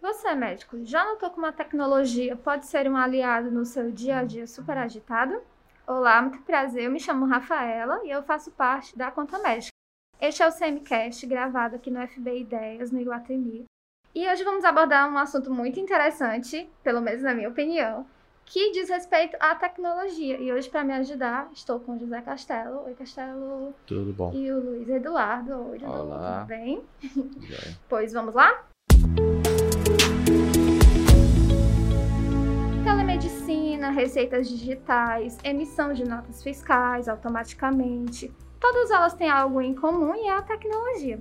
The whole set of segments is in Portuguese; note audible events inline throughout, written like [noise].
Você, médico, já notou como a tecnologia pode ser um aliado no seu dia a dia super agitado? Olá, muito prazer. Eu me chamo Rafaela e eu faço parte da Conta Médica. Este é o Semicast, gravado aqui no FB Ideias, no Iguatemi. E hoje vamos abordar um assunto muito interessante, pelo menos na minha opinião, que diz respeito à tecnologia. E hoje, para me ajudar, estou com o José Castelo. Oi, Castelo. Tudo bom. E o Luiz Eduardo. Oi, Eduardo. Olá. Tudo bem? [laughs] Pois vamos lá? Telemedicina, receitas digitais, emissão de notas fiscais automaticamente. Todas elas têm algo em comum e é a tecnologia.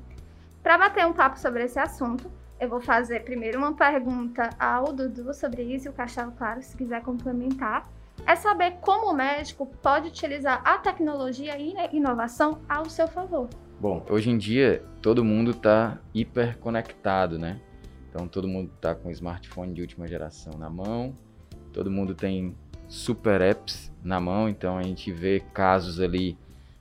Para bater um papo sobre esse assunto, eu vou fazer primeiro uma pergunta ao Dudu sobre isso e o Castelo, claro, se quiser complementar. É saber como o médico pode utilizar a tecnologia e a inovação ao seu favor. Bom, hoje em dia todo mundo está hiperconectado, né? Então todo mundo está com smartphone de última geração na mão, todo mundo tem super apps na mão, então a gente vê casos ali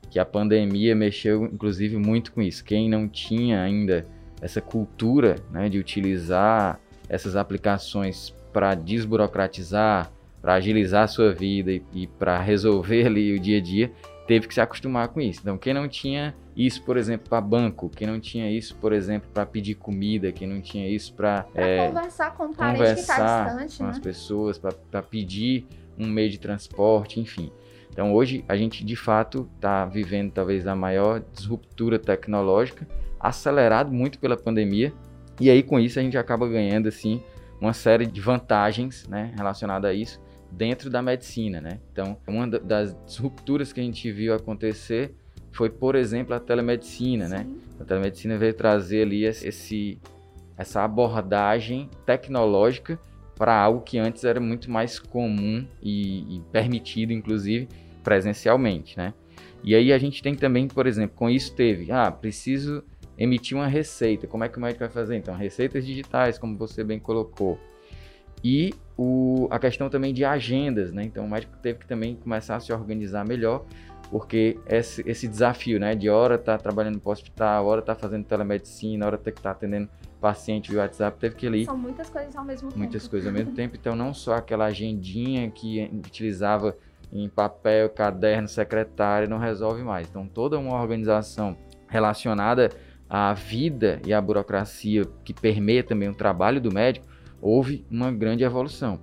que a pandemia mexeu inclusive muito com isso. Quem não tinha ainda essa cultura né, de utilizar essas aplicações para desburocratizar, para agilizar a sua vida e, e para resolver ali o dia a dia, teve que se acostumar com isso. Então, quem não tinha isso, por exemplo, para banco, quem não tinha isso, por exemplo, para pedir comida, quem não tinha isso para é, conversar com o parente que está distante, com né? as pessoas, para pedir um meio de transporte, enfim. Então, hoje a gente de fato está vivendo talvez a maior disruptura tecnológica, acelerado muito pela pandemia, e aí com isso a gente acaba ganhando assim uma série de vantagens, né, relacionada a isso dentro da medicina, né? Então, uma das disrupturas que a gente viu acontecer foi, por exemplo, a telemedicina, né? Sim. né? A telemedicina veio trazer ali esse, essa abordagem tecnológica para algo que antes era muito mais comum e, e, permitido, inclusive, presencialmente, né? E aí a gente tem também, por exemplo, com isso teve, ah, preciso emitir uma receita. Como é que o médico vai fazer? Então, receitas digitais, como você bem colocou. E o, a questão também de agendas, né? Então o médico teve que também começar a se organizar melhor, porque esse, esse desafio, né? De hora tá trabalhando no hospital, hora tá fazendo telemedicina, hora tem que estar tá atendendo paciente via WhatsApp, teve que ali. São muitas coisas ao mesmo tempo. Muitas coisas ao mesmo tempo. Então não só aquela agendinha que utilizava em papel, caderno, secretário, não resolve mais. Então toda uma organização relacionada à vida e à burocracia que permeia também o trabalho do médico houve uma grande evolução.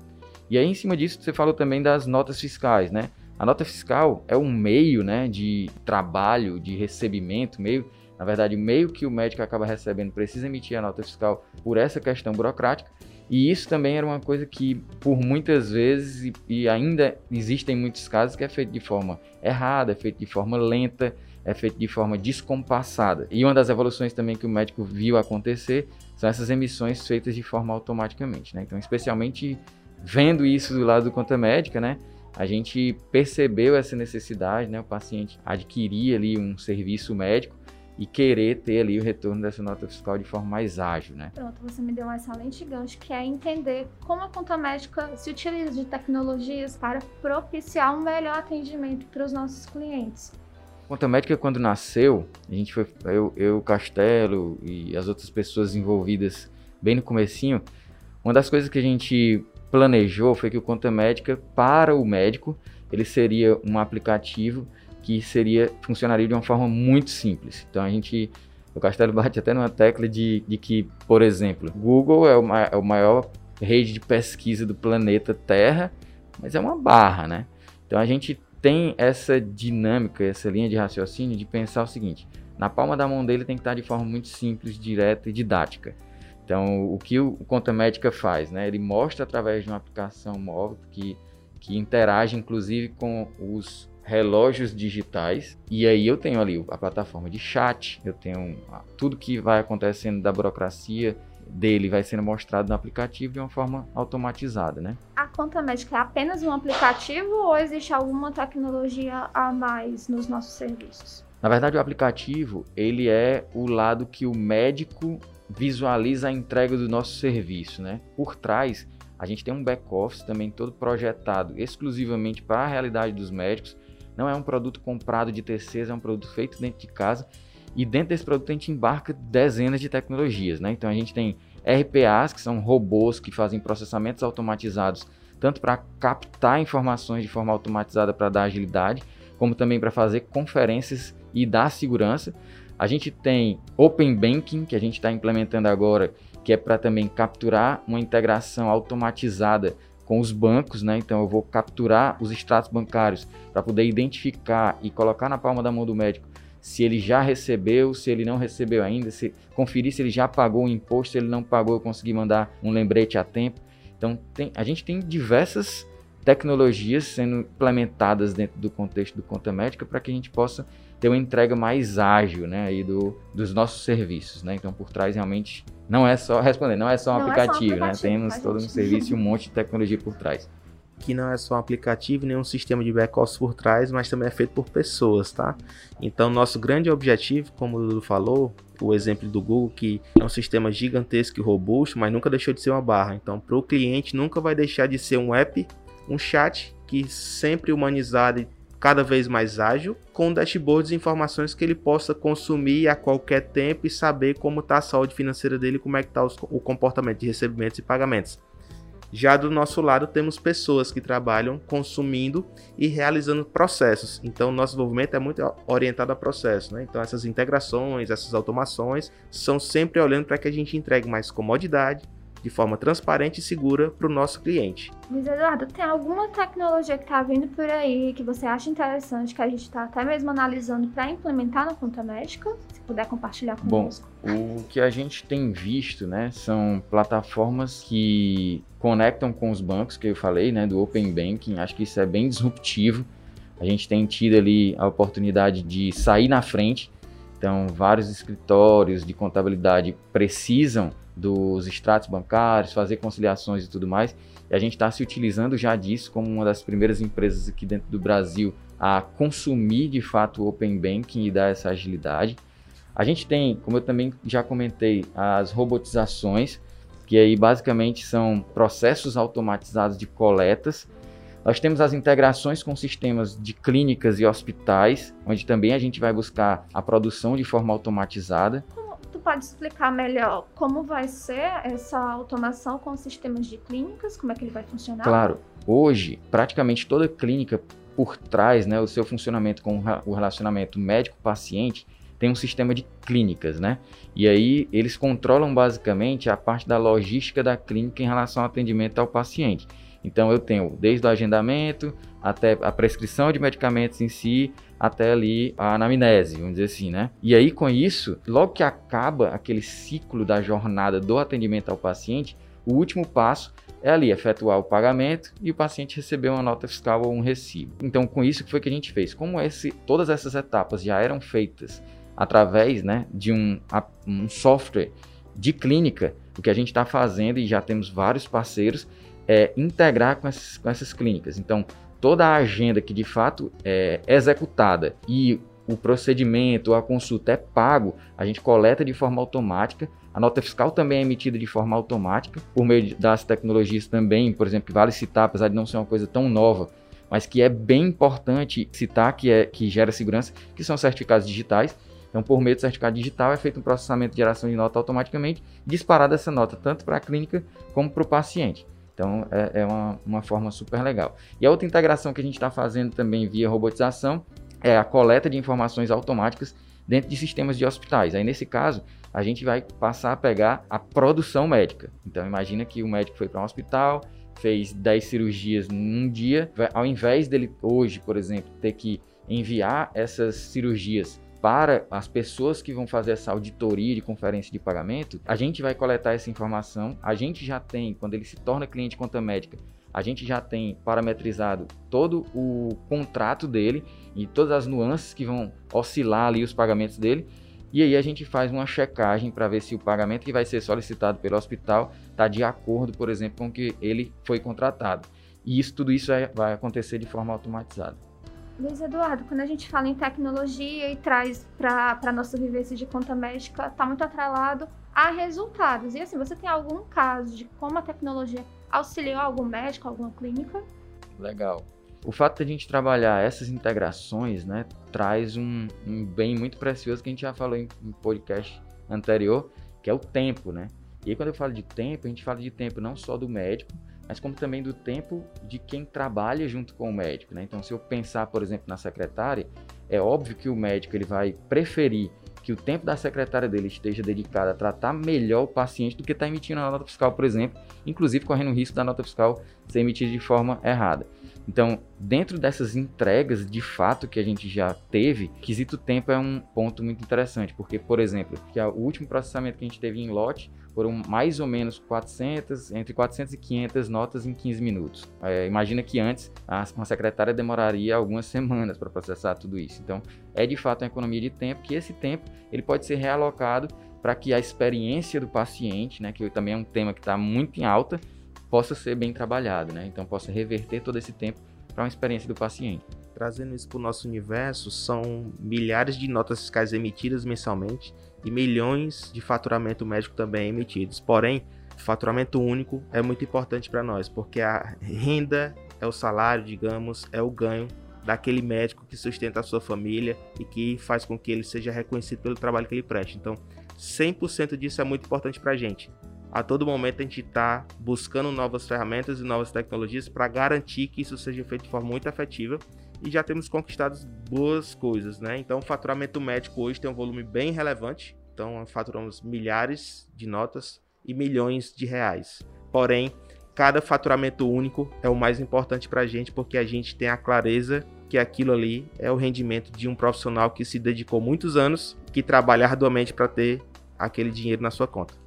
E aí, em cima disso, você falou também das notas fiscais, né? A nota fiscal é um meio né, de trabalho, de recebimento, meio, na verdade, o meio que o médico acaba recebendo precisa emitir a nota fiscal por essa questão burocrática. E isso também era uma coisa que, por muitas vezes, e, e ainda existem muitos casos, que é feito de forma errada, é feito de forma lenta, é feito de forma descompassada. E uma das evoluções também que o médico viu acontecer são essas emissões feitas de forma automaticamente, né? Então, especialmente vendo isso do lado do conta médica, né? A gente percebeu essa necessidade, né? O paciente adquirir ali um serviço médico e querer ter ali o retorno dessa nota fiscal de forma mais ágil, né? Pronto, você me deu um excelente gancho, que é entender como a conta médica se utiliza de tecnologias para propiciar um melhor atendimento para os nossos clientes. Conta Médica, quando nasceu, a gente foi, eu, eu, Castelo e as outras pessoas envolvidas bem no comecinho, uma das coisas que a gente planejou foi que o Conta Médica, para o médico, ele seria um aplicativo que seria funcionaria de uma forma muito simples. Então a gente, o Castelo [laughs] bate até numa tecla de, de que, por exemplo, Google é o, é o maior rede de pesquisa do planeta Terra, mas é uma barra, né? Então a gente tem essa dinâmica, essa linha de raciocínio de pensar o seguinte: na palma da mão dele tem que estar de forma muito simples, direta e didática. Então, o que o Conta Médica faz? Né? Ele mostra através de uma aplicação móvel que, que interage inclusive com os relógios digitais. E aí eu tenho ali a plataforma de chat, eu tenho tudo que vai acontecendo da burocracia dele vai sendo mostrado no aplicativo de uma forma automatizada, né? A conta médica é apenas um aplicativo ou existe alguma tecnologia a mais nos nossos serviços? Na verdade, o aplicativo ele é o lado que o médico visualiza a entrega do nosso serviço, né? Por trás, a gente tem um back-office também todo projetado exclusivamente para a realidade dos médicos. Não é um produto comprado de terceiros, é um produto feito dentro de casa e dentro desse produto a gente embarca dezenas de tecnologias, né? Então a gente tem RPAs, que são robôs que fazem processamentos automatizados, tanto para captar informações de forma automatizada para dar agilidade, como também para fazer conferências e dar segurança. A gente tem Open Banking, que a gente está implementando agora, que é para também capturar uma integração automatizada com os bancos, né? Então eu vou capturar os extratos bancários para poder identificar e colocar na palma da mão do médico se ele já recebeu, se ele não recebeu ainda, se conferir se ele já pagou o imposto, se ele não pagou, eu consegui mandar um lembrete a tempo. Então tem, a gente tem diversas tecnologias sendo implementadas dentro do contexto do conta médica para que a gente possa ter uma entrega mais ágil, né, aí do, dos nossos serviços, né? Então por trás realmente não é só responder, não é só um, não aplicativo, é só um aplicativo, né? Temos todo um serviço e um monte de tecnologia por trás. Que não é só um aplicativo, nem um sistema de back-office por trás, mas também é feito por pessoas, tá? Então, nosso grande objetivo, como o Dudu falou, o exemplo do Google, que é um sistema gigantesco e robusto, mas nunca deixou de ser uma barra. Então, para o cliente, nunca vai deixar de ser um app, um chat que sempre humanizado e cada vez mais ágil, com dashboards e informações que ele possa consumir a qualquer tempo e saber como está a saúde financeira dele, como é que está o comportamento de recebimentos e pagamentos. Já do nosso lado, temos pessoas que trabalham consumindo e realizando processos. Então, nosso desenvolvimento é muito orientado a processos. Né? Então, essas integrações, essas automações são sempre olhando para que a gente entregue mais comodidade, de forma transparente e segura para o nosso cliente. Luiz Eduardo, tem alguma tecnologia que está vindo por aí que você acha interessante, que a gente está até mesmo analisando para implementar na conta médica? Se puder compartilhar conosco. Bom, o que a gente tem visto, né, são plataformas que conectam com os bancos, que eu falei, né, do Open Banking. Acho que isso é bem disruptivo. A gente tem tido ali a oportunidade de sair na frente. Então, vários escritórios de contabilidade precisam dos extratos bancários, fazer conciliações e tudo mais. E a gente está se utilizando já disso como uma das primeiras empresas aqui dentro do Brasil a consumir de fato o Open Banking e dar essa agilidade. A gente tem, como eu também já comentei, as robotizações, que aí basicamente são processos automatizados de coletas. Nós temos as integrações com sistemas de clínicas e hospitais, onde também a gente vai buscar a produção de forma automatizada pode explicar melhor como vai ser essa automação com sistemas de clínicas? Como é que ele vai funcionar? Claro. Hoje, praticamente toda clínica por trás, né, o seu funcionamento com o relacionamento médico-paciente tem um sistema de clínicas, né? E aí eles controlam basicamente a parte da logística da clínica em relação ao atendimento ao paciente. Então eu tenho desde o agendamento até a prescrição de medicamentos em si, até ali a anamnese, vamos dizer assim, né? E aí com isso, logo que acaba aquele ciclo da jornada do atendimento ao paciente, o último passo é ali efetuar o pagamento e o paciente receber uma nota fiscal ou um recibo. Então, com isso que foi que a gente fez. Como esse, todas essas etapas já eram feitas através né, de um, um software de clínica, o que a gente está fazendo e já temos vários parceiros é integrar com essas, com essas clínicas. Então, toda a agenda que de fato é executada e o procedimento, a consulta é pago, a gente coleta de forma automática. A nota fiscal também é emitida de forma automática, por meio das tecnologias também, por exemplo, que vale citar, apesar de não ser uma coisa tão nova, mas que é bem importante citar, que, é, que gera segurança, que são certificados digitais. Então, por meio do certificado digital, é feito um processamento de geração de nota automaticamente, disparada essa nota tanto para a clínica como para o paciente. Então é, é uma, uma forma super legal. E a outra integração que a gente está fazendo também via robotização é a coleta de informações automáticas dentro de sistemas de hospitais. Aí nesse caso, a gente vai passar a pegar a produção médica. Então imagina que o médico foi para um hospital, fez 10 cirurgias num dia, ao invés dele hoje, por exemplo, ter que enviar essas cirurgias para as pessoas que vão fazer essa auditoria de conferência de pagamento, a gente vai coletar essa informação. A gente já tem, quando ele se torna cliente conta médica, a gente já tem parametrizado todo o contrato dele e todas as nuances que vão oscilar ali os pagamentos dele. E aí a gente faz uma checagem para ver se o pagamento que vai ser solicitado pelo hospital está de acordo, por exemplo, com o que ele foi contratado. E isso, tudo isso vai acontecer de forma automatizada. Luiz Eduardo, quando a gente fala em tecnologia e traz para a nossa vivência de conta médica, está muito atrelado a resultados. E assim, você tem algum caso de como a tecnologia auxiliou algum médico, alguma clínica? Legal. O fato de a gente trabalhar essas integrações, né, traz um, um bem muito precioso que a gente já falou em, em podcast anterior, que é o tempo, né? E aí, quando eu falo de tempo, a gente fala de tempo não só do médico, mas como também do tempo de quem trabalha junto com o médico. Né? Então, se eu pensar, por exemplo, na secretária, é óbvio que o médico ele vai preferir que o tempo da secretária dele esteja dedicado a tratar melhor o paciente do que estar tá emitindo a nota fiscal, por exemplo, inclusive correndo o risco da nota fiscal ser emitida de forma errada. Então, dentro dessas entregas de fato que a gente já teve, quesito tempo é um ponto muito interessante, porque, por exemplo, que o último processamento que a gente teve em lote foram mais ou menos 400, entre 400 e 500 notas em 15 minutos. É, imagina que antes uma secretária demoraria algumas [laughs] semanas para processar tudo isso. Então, é de fato uma economia de tempo, que esse tempo ele pode ser realocado para que a experiência do paciente, né, que também é um tema que está muito em alta, possa ser bem trabalhado, né? Então possa reverter todo esse tempo para uma experiência do paciente. Trazendo isso para o nosso universo, são milhares de notas fiscais emitidas mensalmente e milhões de faturamento médico também emitidos. Porém, faturamento único é muito importante para nós, porque a renda é o salário, digamos, é o ganho daquele médico que sustenta a sua família e que faz com que ele seja reconhecido pelo trabalho que ele presta. Então, 100% disso é muito importante para a gente a todo momento a gente está buscando novas ferramentas e novas tecnologias para garantir que isso seja feito de forma muito efetiva e já temos conquistado boas coisas, né? Então, o faturamento médico hoje tem um volume bem relevante, então faturamos milhares de notas e milhões de reais. Porém, cada faturamento único é o mais importante para a gente porque a gente tem a clareza que aquilo ali é o rendimento de um profissional que se dedicou muitos anos, que trabalha arduamente para ter aquele dinheiro na sua conta.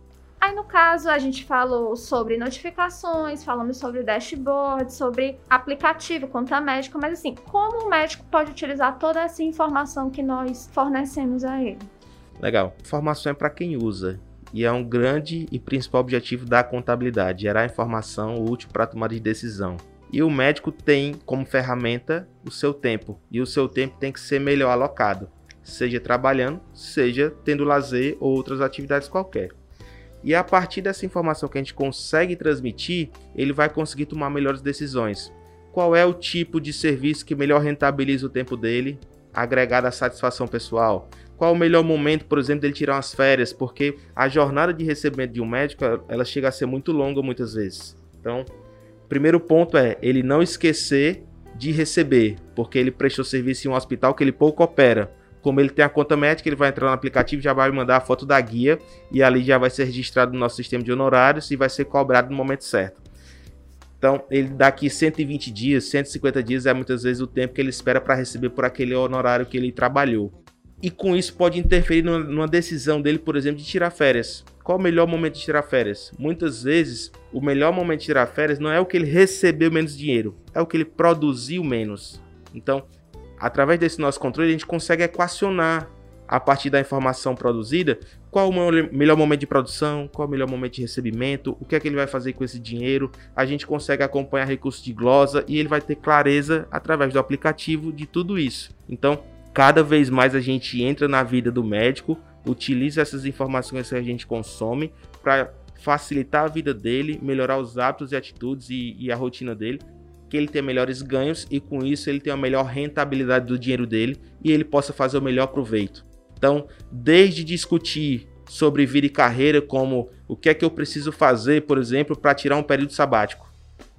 Aí, no caso, a gente falou sobre notificações, falamos sobre dashboard, sobre aplicativo, conta médica, mas assim, como o médico pode utilizar toda essa informação que nós fornecemos a ele? Legal. Informação é para quem usa. E é um grande e principal objetivo da contabilidade, gerar informação útil para tomar de decisão. E o médico tem como ferramenta o seu tempo. E o seu tempo tem que ser melhor alocado, seja trabalhando, seja tendo lazer ou outras atividades qualquer. E a partir dessa informação que a gente consegue transmitir, ele vai conseguir tomar melhores decisões. Qual é o tipo de serviço que melhor rentabiliza o tempo dele, agregado à satisfação pessoal? Qual o melhor momento, por exemplo, dele tirar umas férias? Porque a jornada de recebimento de um médico, ela chega a ser muito longa muitas vezes. Então, primeiro ponto é ele não esquecer de receber, porque ele prestou serviço em um hospital que ele pouco opera como ele tem a conta médica, ele vai entrar no aplicativo, já vai mandar a foto da guia e ali já vai ser registrado no nosso sistema de honorários e vai ser cobrado no momento certo. Então, ele daqui 120 dias, 150 dias é muitas vezes o tempo que ele espera para receber por aquele honorário que ele trabalhou. E com isso pode interferir numa decisão dele, por exemplo, de tirar férias. Qual o melhor momento de tirar férias? Muitas vezes, o melhor momento de tirar férias não é o que ele recebeu menos dinheiro, é o que ele produziu menos. Então, através desse nosso controle, a gente consegue equacionar a partir da informação produzida, qual o melhor momento de produção, qual o melhor momento de recebimento, o que é que ele vai fazer com esse dinheiro. A gente consegue acompanhar recursos de glosa e ele vai ter clareza através do aplicativo de tudo isso. Então, cada vez mais a gente entra na vida do médico, utiliza essas informações que a gente consome para facilitar a vida dele, melhorar os hábitos e atitudes e, e a rotina dele que ele tenha melhores ganhos e com isso ele tenha a melhor rentabilidade do dinheiro dele e ele possa fazer o melhor proveito. Então, desde discutir sobre vida e carreira, como o que é que eu preciso fazer, por exemplo, para tirar um período sabático.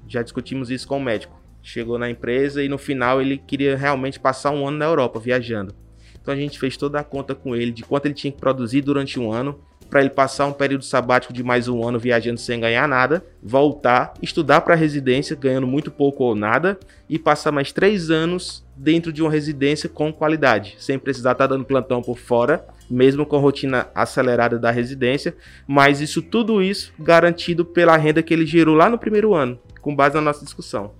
Já discutimos isso com o médico. Chegou na empresa e no final ele queria realmente passar um ano na Europa viajando. Então a gente fez toda a conta com ele de quanto ele tinha que produzir durante um ano para ele passar um período sabático de mais um ano viajando sem ganhar nada, voltar, estudar para residência ganhando muito pouco ou nada e passar mais três anos dentro de uma residência com qualidade, sem precisar estar tá dando plantão por fora, mesmo com a rotina acelerada da residência, mas isso tudo isso garantido pela renda que ele gerou lá no primeiro ano, com base na nossa discussão.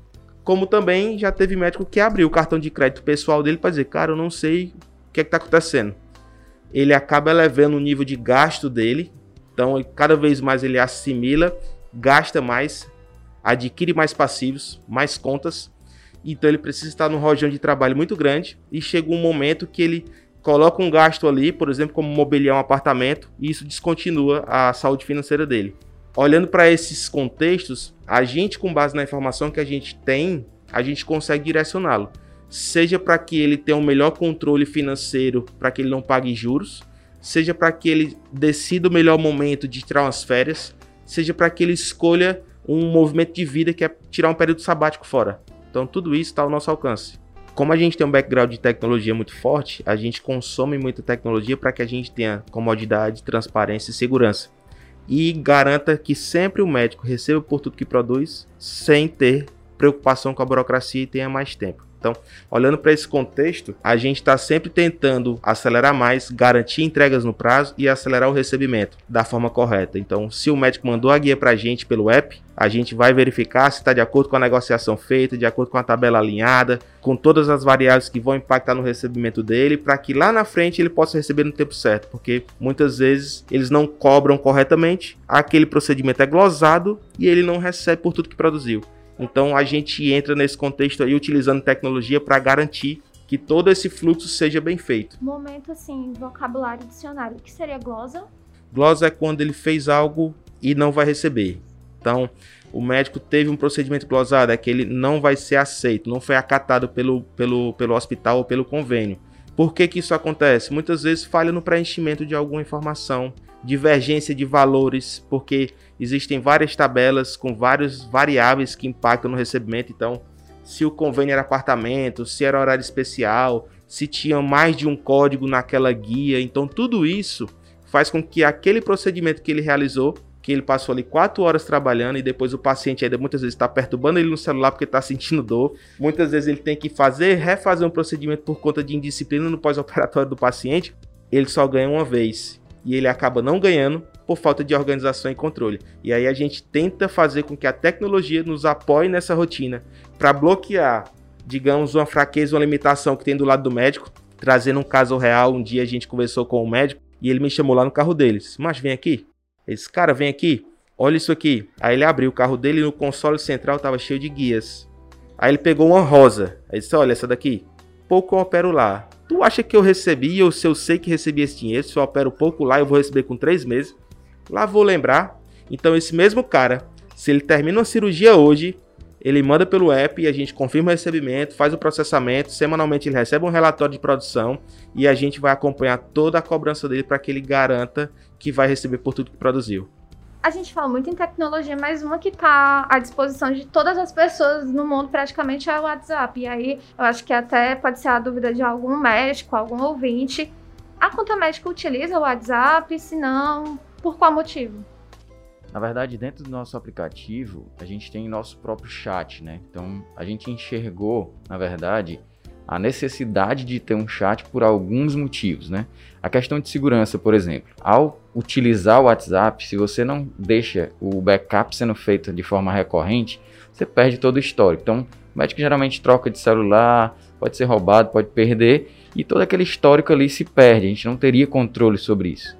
Como também já teve médico que abriu o cartão de crédito pessoal dele para dizer, cara, eu não sei o que é está acontecendo ele acaba elevando o nível de gasto dele. Então, cada vez mais ele assimila, gasta mais, adquire mais passivos, mais contas. Então, ele precisa estar num rojão de trabalho muito grande. E chega um momento que ele coloca um gasto ali, por exemplo, como mobiliar um apartamento, e isso descontinua a saúde financeira dele. Olhando para esses contextos, a gente, com base na informação que a gente tem, a gente consegue direcioná-lo seja para que ele tenha um melhor controle financeiro, para que ele não pague juros, seja para que ele decida o melhor momento de tirar umas férias, seja para que ele escolha um movimento de vida que é tirar um período sabático fora. Então tudo isso está ao nosso alcance. Como a gente tem um background de tecnologia muito forte, a gente consome muita tecnologia para que a gente tenha comodidade, transparência e segurança. E garanta que sempre o médico receba por tudo que produz, sem ter preocupação com a burocracia e tenha mais tempo. Então, olhando para esse contexto, a gente está sempre tentando acelerar mais, garantir entregas no prazo e acelerar o recebimento da forma correta. Então, se o médico mandou a guia para a gente pelo app, a gente vai verificar se está de acordo com a negociação feita, de acordo com a tabela alinhada, com todas as variáveis que vão impactar no recebimento dele, para que lá na frente ele possa receber no tempo certo, porque muitas vezes eles não cobram corretamente, aquele procedimento é glosado e ele não recebe por tudo que produziu. Então a gente entra nesse contexto aí utilizando tecnologia para garantir que todo esse fluxo seja bem feito. Momento assim, vocabulário dicionário. O que seria glosa? Glosa é quando ele fez algo e não vai receber. Então, o médico teve um procedimento glosado, é que ele não vai ser aceito, não foi acatado pelo, pelo, pelo hospital ou pelo convênio. Por que, que isso acontece? Muitas vezes falha no preenchimento de alguma informação, divergência de valores, porque existem várias tabelas com várias variáveis que impactam no recebimento. Então, se o convênio era apartamento, se era horário especial, se tinha mais de um código naquela guia. Então, tudo isso faz com que aquele procedimento que ele realizou, que ele passou ali quatro horas trabalhando e depois o paciente ainda muitas vezes está perturbando ele no celular porque está sentindo dor. Muitas vezes ele tem que fazer, refazer um procedimento por conta de indisciplina no pós-operatório do paciente. Ele só ganha uma vez e ele acaba não ganhando por falta de organização e controle. E aí a gente tenta fazer com que a tecnologia nos apoie nessa rotina para bloquear, digamos, uma fraqueza, uma limitação que tem do lado do médico. Trazendo um caso real, um dia a gente conversou com o médico e ele me chamou lá no carro deles. Mas vem aqui. Esse cara, vem aqui. Olha isso aqui. Aí ele abriu o carro dele e no console central estava cheio de guias. Aí ele pegou uma rosa. Aí disse: Olha essa daqui. Pouco opero lá. Tu acha que eu recebi, ou se eu sei que recebi esse dinheiro, se eu opero pouco lá, eu vou receber com três meses? Lá vou lembrar. Então, esse mesmo cara, se ele termina uma cirurgia hoje, ele manda pelo app e a gente confirma o recebimento, faz o processamento, semanalmente ele recebe um relatório de produção e a gente vai acompanhar toda a cobrança dele para que ele garanta que vai receber por tudo que produziu a gente fala muito em tecnologia, mas uma que está à disposição de todas as pessoas no mundo praticamente é o WhatsApp. E aí eu acho que até pode ser a dúvida de algum médico, algum ouvinte. A conta médica utiliza o WhatsApp? Se não, por qual motivo? Na verdade, dentro do nosso aplicativo, a gente tem nosso próprio chat, né? Então, a gente enxergou, na verdade, a necessidade de ter um chat por alguns motivos, né? A questão de segurança, por exemplo, ao utilizar o WhatsApp, se você não deixa o backup sendo feito de forma recorrente, você perde todo o histórico. Então, o médico geralmente troca de celular, pode ser roubado, pode perder, e todo aquele histórico ali se perde. A gente não teria controle sobre isso.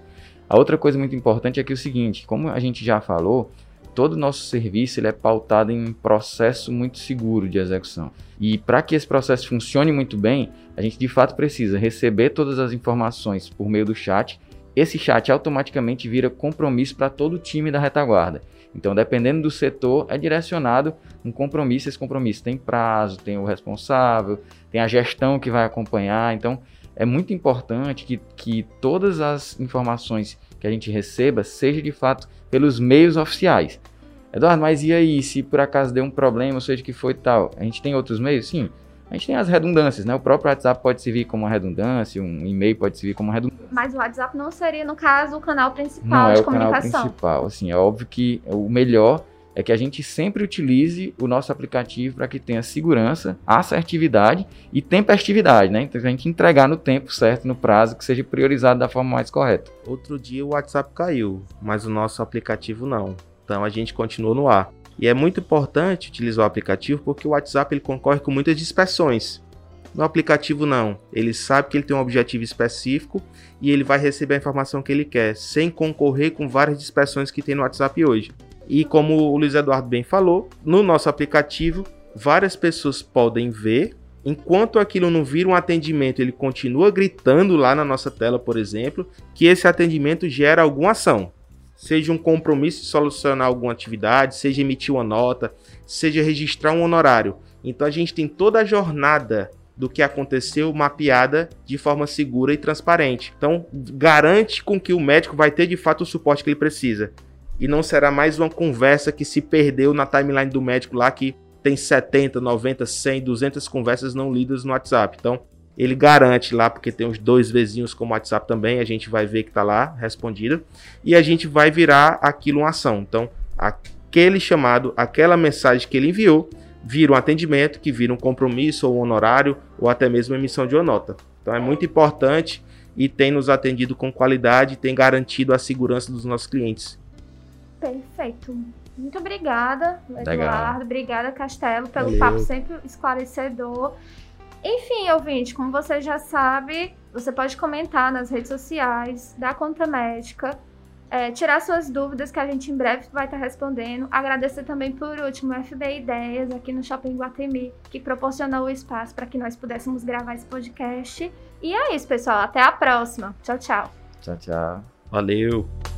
A outra coisa muito importante é que é o seguinte, como a gente já falou, todo o nosso serviço ele é pautado em um processo muito seguro de execução. E para que esse processo funcione muito bem, a gente de fato precisa receber todas as informações por meio do chat. Esse chat automaticamente vira compromisso para todo o time da retaguarda. Então, dependendo do setor, é direcionado um compromisso. Esse compromisso tem prazo, tem o responsável, tem a gestão que vai acompanhar. Então, é muito importante que, que todas as informações que a gente receba seja de fato pelos meios oficiais. Eduardo, mas e aí, se por acaso deu um problema, ou seja, que foi tal, a gente tem outros meios? Sim, a gente tem as redundâncias, né? O próprio WhatsApp pode servir como uma redundância, um e-mail pode servir como uma redundância. Mas o WhatsApp não seria, no caso, o canal principal não de é comunicação. Não é o canal principal, assim, é óbvio que o melhor é que a gente sempre utilize o nosso aplicativo para que tenha segurança, assertividade e tempestividade, né? Então a gente entregar no tempo certo, no prazo, que seja priorizado da forma mais correta. Outro dia o WhatsApp caiu, mas o nosso aplicativo não. Então a gente continua no ar. E é muito importante utilizar o aplicativo porque o WhatsApp ele concorre com muitas dispersões. No aplicativo não, ele sabe que ele tem um objetivo específico e ele vai receber a informação que ele quer, sem concorrer com várias dispersões que tem no WhatsApp hoje. E como o Luiz Eduardo bem falou, no nosso aplicativo, várias pessoas podem ver. Enquanto aquilo não vira um atendimento, ele continua gritando lá na nossa tela, por exemplo, que esse atendimento gera alguma ação. Seja um compromisso de solucionar alguma atividade, seja emitir uma nota, seja registrar um honorário. Então a gente tem toda a jornada do que aconteceu mapeada de forma segura e transparente. Então, garante com que o médico vai ter de fato o suporte que ele precisa. E não será mais uma conversa que se perdeu na timeline do médico lá que tem 70, 90, 100, 200 conversas não lidas no WhatsApp. Então, ele garante lá, porque tem os dois vizinhos como WhatsApp também, a gente vai ver que está lá respondido, e a gente vai virar aquilo uma ação. Então, aquele chamado, aquela mensagem que ele enviou, vira um atendimento, que vira um compromisso ou um honorário, ou até mesmo emissão de uma nota. Então, é muito importante e tem nos atendido com qualidade, tem garantido a segurança dos nossos clientes. Perfeito. Muito obrigada, Eduardo. Legal. Obrigada, Castelo, pelo Valeu. papo sempre esclarecedor. Enfim, ouvinte, como você já sabe, você pode comentar nas redes sociais da Conta Médica, é, tirar suas dúvidas que a gente em breve vai estar respondendo. Agradecer também por último o FB Ideias aqui no Shopping Guatemi, que proporcionou o espaço para que nós pudéssemos gravar esse podcast. E é isso, pessoal. Até a próxima. Tchau, tchau. Tchau, tchau. Valeu.